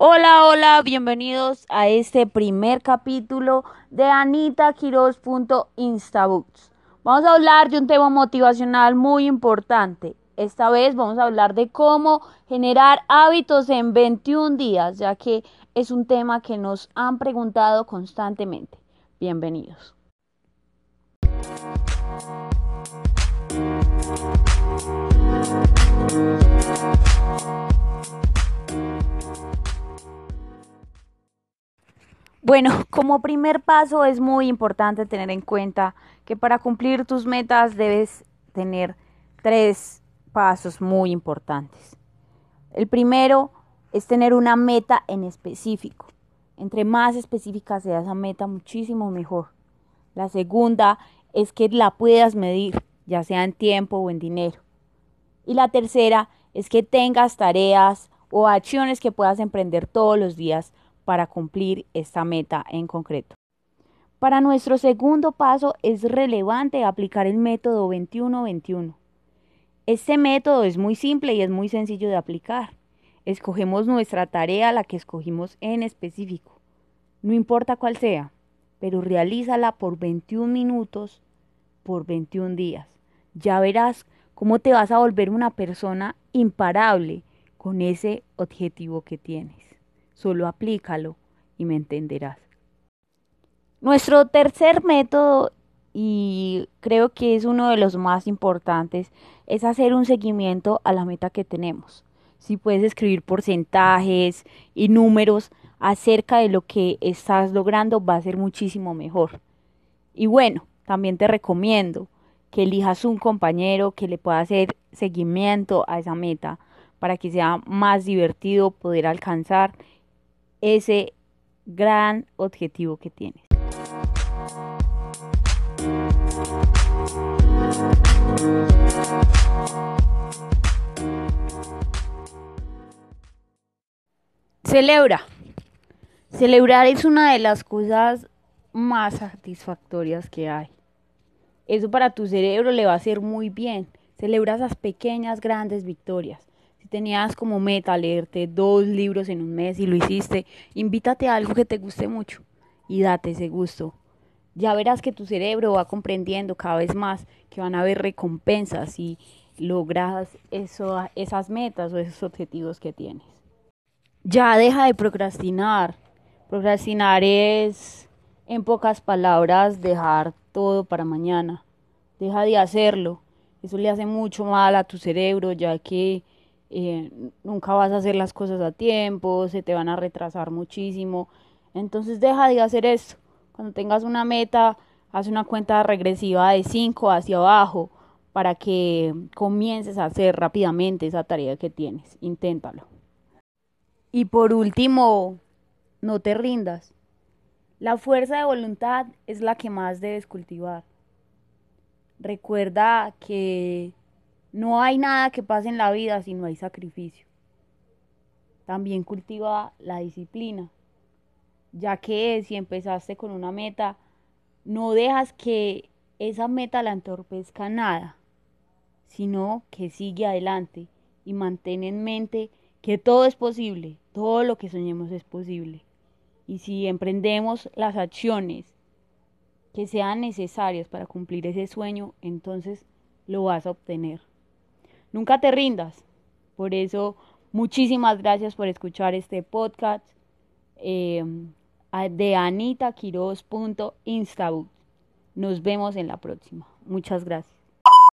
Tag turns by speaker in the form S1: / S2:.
S1: Hola, hola, bienvenidos a este primer capítulo de AnitaKiros.instabooks. Vamos a hablar de un tema motivacional muy importante. Esta vez vamos a hablar de cómo generar hábitos en 21 días, ya que es un tema que nos han preguntado constantemente. Bienvenidos. Bueno, como primer paso es muy importante tener en cuenta que para cumplir tus metas debes tener tres pasos muy importantes. El primero es tener una meta en específico. Entre más específica sea esa meta, muchísimo mejor. La segunda es que la puedas medir, ya sea en tiempo o en dinero. Y la tercera es que tengas tareas o acciones que puedas emprender todos los días para cumplir esta meta en concreto. Para nuestro segundo paso es relevante aplicar el método 21-21. Este método es muy simple y es muy sencillo de aplicar. Escogemos nuestra tarea, la que escogimos en específico. No importa cuál sea, pero realízala por 21 minutos por 21 días. Ya verás cómo te vas a volver una persona imparable con ese objetivo que tienes. Solo aplícalo y me entenderás. Nuestro tercer método, y creo que es uno de los más importantes, es hacer un seguimiento a la meta que tenemos. Si puedes escribir porcentajes y números acerca de lo que estás logrando, va a ser muchísimo mejor. Y bueno, también te recomiendo que elijas un compañero que le pueda hacer seguimiento a esa meta para que sea más divertido poder alcanzar ese gran objetivo que tienes. Celebra. Celebrar es una de las cosas más satisfactorias que hay. Eso para tu cerebro le va a hacer muy bien. Celebra esas pequeñas, grandes victorias tenías como meta leerte dos libros en un mes y lo hiciste, invítate a algo que te guste mucho y date ese gusto. Ya verás que tu cerebro va comprendiendo cada vez más que van a haber recompensas si logras eso, esas metas o esos objetivos que tienes. Ya deja de procrastinar. Procrastinar es, en pocas palabras, dejar todo para mañana. Deja de hacerlo. Eso le hace mucho mal a tu cerebro, ya que eh, nunca vas a hacer las cosas a tiempo, se te van a retrasar muchísimo. Entonces deja de hacer eso. Cuando tengas una meta, haz una cuenta regresiva de 5 hacia abajo para que comiences a hacer rápidamente esa tarea que tienes. Inténtalo. Y por último, no te rindas. La fuerza de voluntad es la que más debes cultivar. Recuerda que no hay nada que pase en la vida si no hay sacrificio. También cultiva la disciplina, ya que si empezaste con una meta, no dejas que esa meta la entorpezca nada, sino que sigue adelante y mantén en mente que todo es posible, todo lo que soñemos es posible. Y si emprendemos las acciones que sean necesarias para cumplir ese sueño, entonces lo vas a obtener. Nunca te rindas. Por eso, muchísimas gracias por escuchar este podcast eh, de anitaquiros.instabook. Nos vemos en la próxima. Muchas gracias.